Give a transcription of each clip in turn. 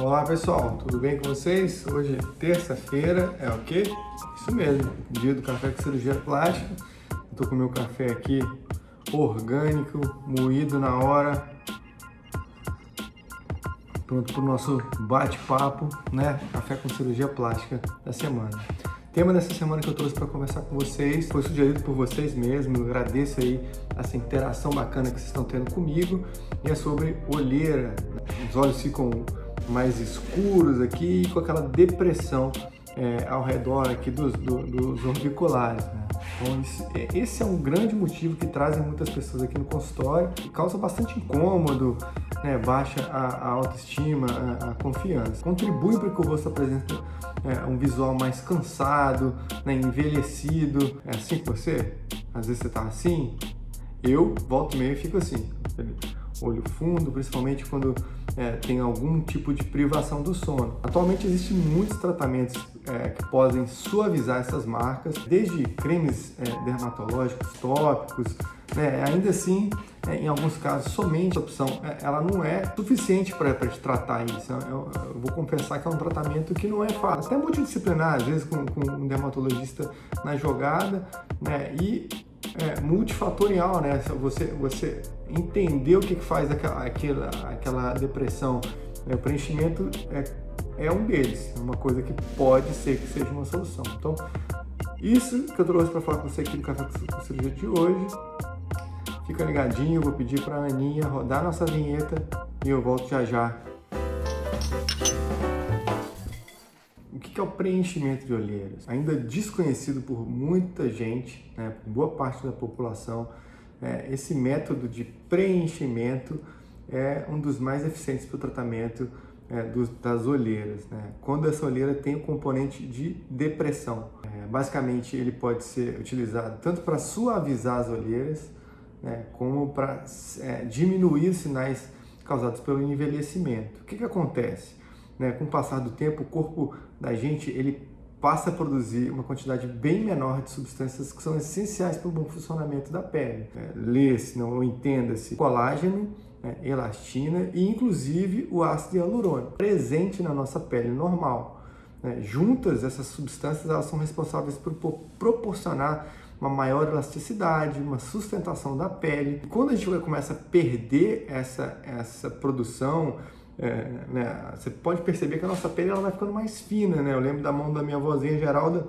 Olá pessoal, tudo bem com vocês? Hoje é terça-feira, é o quê? Isso mesmo, dia do café com cirurgia plástica. Estou com meu café aqui orgânico, moído na hora. Pronto para o nosso bate-papo, né? Café com cirurgia plástica da semana. O tema dessa semana que eu trouxe para conversar com vocês foi sugerido por vocês mesmos. Eu agradeço aí essa interação bacana que vocês estão tendo comigo. E é sobre olheira. Os olhos ficam mais escuros aqui e com aquela depressão é, ao redor aqui dos, do, dos orbiculares. Né? Então, esse, esse, é um grande motivo que trazem muitas pessoas aqui no consultório e causa bastante incômodo, né? baixa a, a autoestima, a, a, confiança. Contribui para que o rosto apresente é, um visual mais cansado, né? envelhecido. É assim que você? Às vezes você está assim? Eu, volto e meio, fico assim olho fundo, principalmente quando é, tem algum tipo de privação do sono. Atualmente existem muitos tratamentos é, que podem suavizar essas marcas, desde cremes é, dermatológicos, tópicos, né? ainda assim, é, em alguns casos, somente a opção é, ela não é suficiente para te tratar isso. Eu, eu, vou confessar que é um tratamento que não é fácil, até multidisciplinar, às vezes com, com um dermatologista na jogada, né? e é, multifatorial, né? Você, você entender o que faz aquela, aquela, aquela depressão. Né? O preenchimento é, é um deles, é uma coisa que pode ser que seja uma solução. Então, isso que eu trouxe para falar com você aqui no Café com Cirurgia de hoje. Fica ligadinho, eu vou pedir para a Aninha rodar nossa vinheta e eu volto já já que é o preenchimento de olheiras? Ainda desconhecido por muita gente, né, boa parte da população, é, esse método de preenchimento é um dos mais eficientes para o tratamento é, dos, das olheiras. Né? Quando essa olheira tem o componente de depressão. É, basicamente, ele pode ser utilizado tanto para suavizar as olheiras, né, como para é, diminuir os sinais causados pelo envelhecimento. O que, que acontece? Né, com o passar do tempo, o corpo da gente ele passa a produzir uma quantidade bem menor de substâncias que são essenciais para o bom funcionamento da pele. É, Lê-se, não entenda-se, colágeno, né, elastina e inclusive o ácido hialurônico, presente na nossa pele normal. Né? Juntas, essas substâncias elas são responsáveis por proporcionar uma maior elasticidade, uma sustentação da pele. E quando a gente começa a perder essa, essa produção, é, né, você pode perceber que a nossa pele ela vai ficando mais fina, né? Eu lembro da mão da minha vozinha Geralda,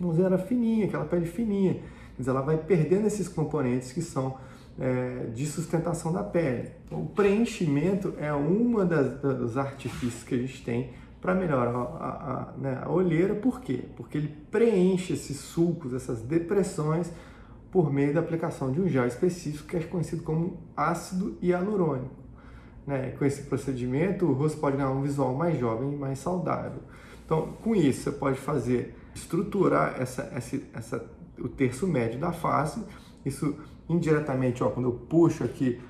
a mãozinha era fininha, aquela pele fininha. Mas ela vai perdendo esses componentes que são é, de sustentação da pele. Então, o preenchimento é uma das, dos artifícios que a gente tem para melhorar a, a, a, né, a olheira. Por quê? Porque ele preenche esses sulcos, essas depressões, por meio da aplicação de um gel específico que é conhecido como ácido hialurônico. Né? Com esse procedimento, o rosto pode ganhar um visual mais jovem e mais saudável. Então, com isso, você pode fazer, estruturar essa, essa, essa, o terço médio da face. Isso indiretamente, ó, quando eu puxo aqui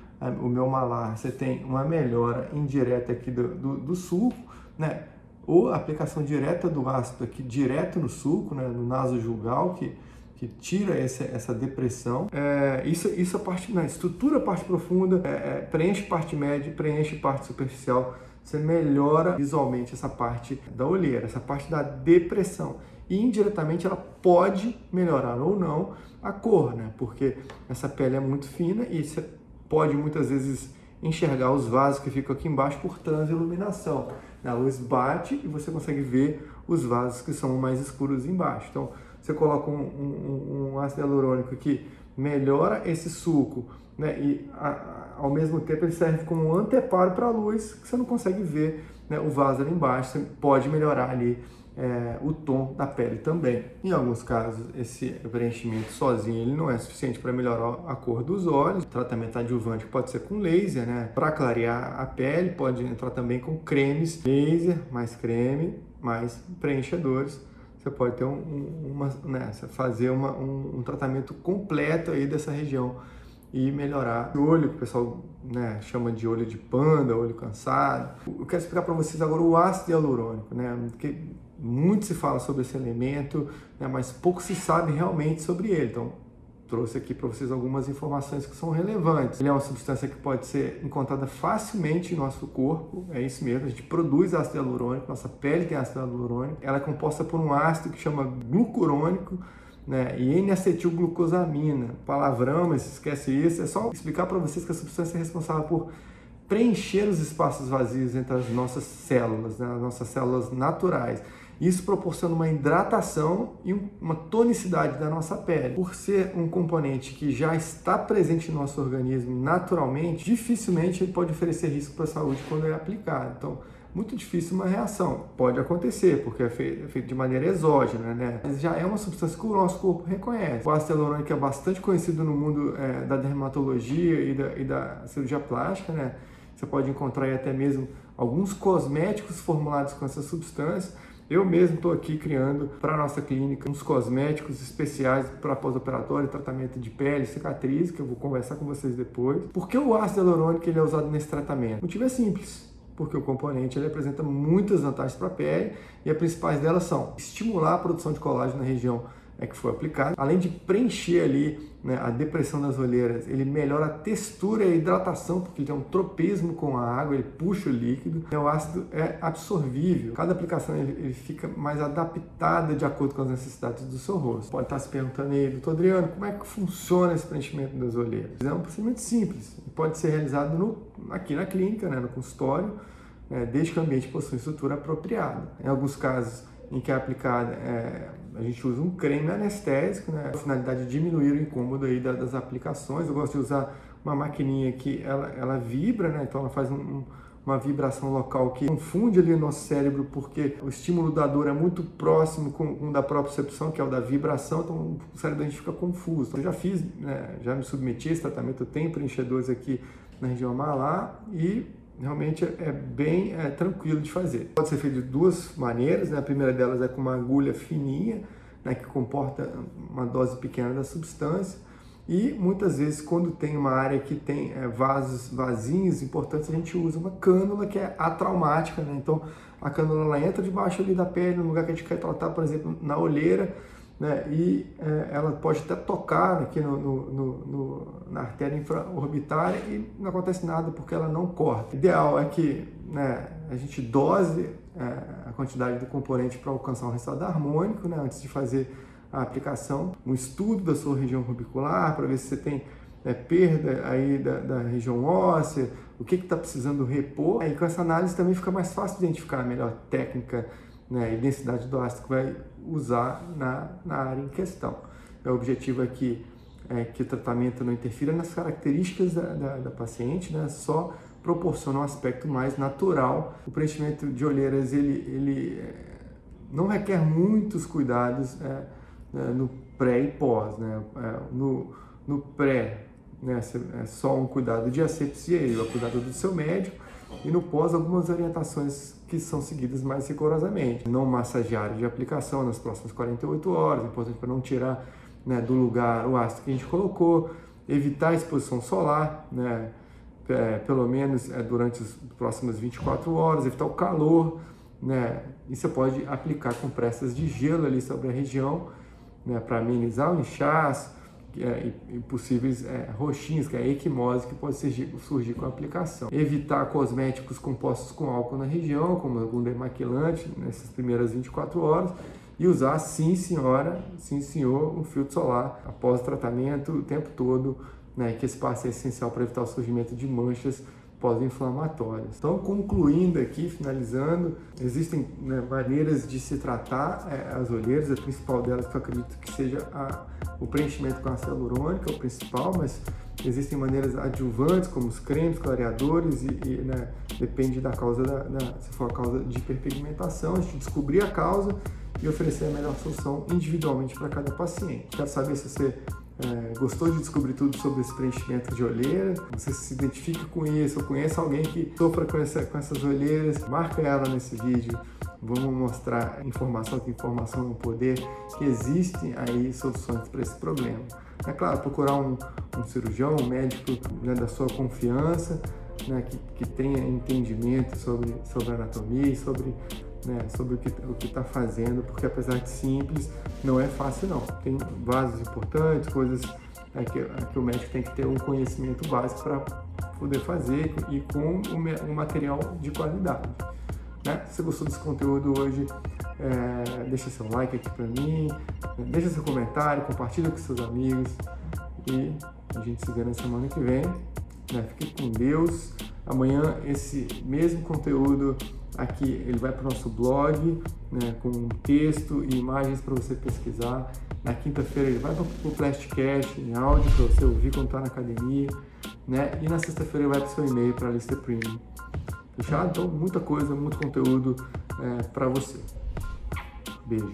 o meu malar, você tem uma melhora indireta aqui do, do, do sulco, né? Ou aplicação direta do ácido aqui direto no sulco, né? no naso julgal, que que tira essa, essa depressão. É, isso, isso a parte, né, estrutura a parte profunda, é, é, preenche parte média, preenche parte superficial. Você melhora visualmente essa parte da olheira, essa parte da depressão. E indiretamente ela pode melhorar ou não a cor, né? Porque essa pele é muito fina e você pode muitas vezes enxergar os vasos que ficam aqui embaixo por transiluminação. A luz bate e você consegue ver os vasos que são mais escuros embaixo. Então, você coloca um, um, um ácido hialurônico que melhora esse suco, né? E a, ao mesmo tempo ele serve como um anteparo para a luz, que você não consegue ver né, o vaso ali embaixo, você pode melhorar ali é, o tom da pele também. Em alguns casos, esse preenchimento sozinho ele não é suficiente para melhorar a cor dos olhos. O tratamento adjuvante pode ser com laser, né? Para clarear a pele, pode entrar também com cremes, laser, mais creme, mais preenchedores você pode ter um, uma, né, fazer uma, um, um, tratamento completo aí dessa região e melhorar o olho, que o pessoal né, chama de olho de panda, olho cansado. Eu quero explicar para vocês agora o ácido hialurônico, né, porque muito se fala sobre esse elemento, né, mas pouco se sabe realmente sobre ele. Então, trouxe aqui para vocês algumas informações que são relevantes. Ele é uma substância que pode ser encontrada facilmente em nosso corpo, é isso mesmo, a gente produz ácido hialurônico, nossa pele tem ácido hialurônico, ela é composta por um ácido que chama glucurônico, né, e N-acetilglucosamina. Palavrão, mas esquece isso. É só explicar para vocês que a substância é responsável por preencher os espaços vazios entre as nossas células, né, as nossas células naturais. Isso proporciona uma hidratação e uma tonicidade da nossa pele. Por ser um componente que já está presente no nosso organismo naturalmente, dificilmente ele pode oferecer risco para a saúde quando é aplicado. Então, muito difícil uma reação. Pode acontecer, porque é feito, é feito, de maneira exógena, né? Mas já é uma substância que o nosso corpo reconhece. O ácido hialurônico é bastante conhecido no mundo é, da dermatologia e da, e da cirurgia plástica, né? Você pode encontrar até mesmo alguns cosméticos formulados com essa substância. Eu mesmo estou aqui criando para a nossa clínica uns cosméticos especiais para pós-operatório, tratamento de pele, cicatriz, que eu vou conversar com vocês depois. Por que o ácido hialurônico ele é usado nesse tratamento? O motivo é simples porque o componente ele apresenta muitas vantagens para a pele e as principais delas são estimular a produção de colágeno na região é que foi aplicado. Além de preencher ali né, a depressão das olheiras, ele melhora a textura e a hidratação, porque ele tem um tropismo com a água, ele puxa o líquido. O ácido é absorvível. Cada aplicação ele, ele fica mais adaptada de acordo com as necessidades do seu rosto. Pode estar se perguntando aí, doutor Adriano, como é que funciona esse preenchimento das olheiras? É um procedimento simples. Pode ser realizado no, aqui na clínica, né, no consultório, né, desde que o ambiente possua estrutura apropriada. Em alguns casos, em que é aplicada, é, a gente usa um creme anestésico, né? A finalidade de diminuir o incômodo aí das aplicações. Eu gosto de usar uma maquininha que ela, ela vibra, né? Então ela faz um, um, uma vibração local que confunde ali o nosso cérebro, porque o estímulo da dor é muito próximo com, o da propriocepção, que é o da vibração, então o cérebro a gente fica confuso. Eu já fiz, né? já me submeti a esse tratamento, eu tenho preenchedores aqui na região malar e realmente é bem é, tranquilo de fazer. Pode ser feito de duas maneiras, né? a primeira delas é com uma agulha fininha, né, que comporta uma dose pequena da substância, e muitas vezes quando tem uma área que tem é, vasos vazinhos importantes, a gente usa uma cânula que é atraumática, né? então a cânula ela entra debaixo ali da pele, no lugar que a gente quer tratar, por exemplo, na olheira, né? e é, ela pode até tocar aqui no, no, no, na artéria infraorbitária e não acontece nada porque ela não corta. O ideal é que né, a gente dose é, a quantidade do componente para alcançar um resultado harmônico né, antes de fazer a aplicação, um estudo da sua região rubicular para ver se você tem é, perda aí da, da, região óssea, o que está precisando repor. E com essa análise também fica mais fácil de identificar a melhor técnica né, e densidade do ácido que vai usar na, na área em questão. O objetivo aqui é que o tratamento não interfira nas características da, da, da paciente, né, só proporciona um aspecto mais natural. O preenchimento de olheiras ele, ele é, não requer muitos cuidados é, é, no pré e pós. Né? É, no, no pré né, é só um cuidado de asepsia, é o cuidado do seu médico, e no pós algumas orientações que são seguidas mais rigorosamente. Não massagear de aplicação nas próximas 48 horas, importante para não tirar né, do lugar o ácido que a gente colocou, evitar a exposição solar, né, é, pelo menos é, durante as próximas 24 horas, evitar o calor, né, e você pode aplicar compressas de gelo ali sobre a região, né, para amenizar o inchaço, é, possíveis é, roxinhos, que é a equimose que pode surgir, surgir, com a aplicação. Evitar cosméticos compostos com álcool na região, como algum demaquilante, nessas primeiras 24 horas. E usar, sim senhora, sim senhor, um filtro solar após o tratamento o tempo todo, né, que esse passo é essencial para evitar o surgimento de manchas pós-inflamatórias. Então, concluindo aqui, finalizando, existem né, maneiras de se tratar é, as olheiras, a principal delas que eu acredito que seja a, o preenchimento com ácido hialurônico, é o principal, mas existem maneiras adjuvantes, como os cremes, clareadores, e, e né, depende da causa, da, da, se for a causa de hiperpigmentação, a gente descobrir a causa e oferecer a melhor solução individualmente para cada paciente. Quero saber se você é, gostou de descobrir tudo sobre esse preenchimento de olheira? Você se identifica com isso ou conhece alguém que sofra com, essa, com essas olheiras? Marca ela nesse vídeo. Vamos mostrar informação que informação é um poder, que existem aí soluções para esse problema. É claro, procurar um, um cirurgião, um médico né, da sua confiança, né, que, que tenha entendimento sobre, sobre anatomia e sobre né, sobre o que está fazendo, porque apesar de simples, não é fácil não. Tem vasos importantes, coisas é que, é que o médico tem que ter um conhecimento básico para poder fazer e com um material de qualidade. Né? Se você gostou desse conteúdo hoje, é, deixa seu like aqui para mim, deixa seu comentário, compartilha com seus amigos e a gente se vê na semana que vem. Né? Fique com Deus. Amanhã esse mesmo conteúdo aqui ele vai para o nosso blog né, com texto e imagens para você pesquisar. Na quinta-feira ele vai para o Plastcast em áudio para você ouvir quando está na academia. Né? E na sexta-feira ele vai para o seu e-mail para a lista premium. Fechado? Então, muita coisa, muito conteúdo é, para você. Beijo.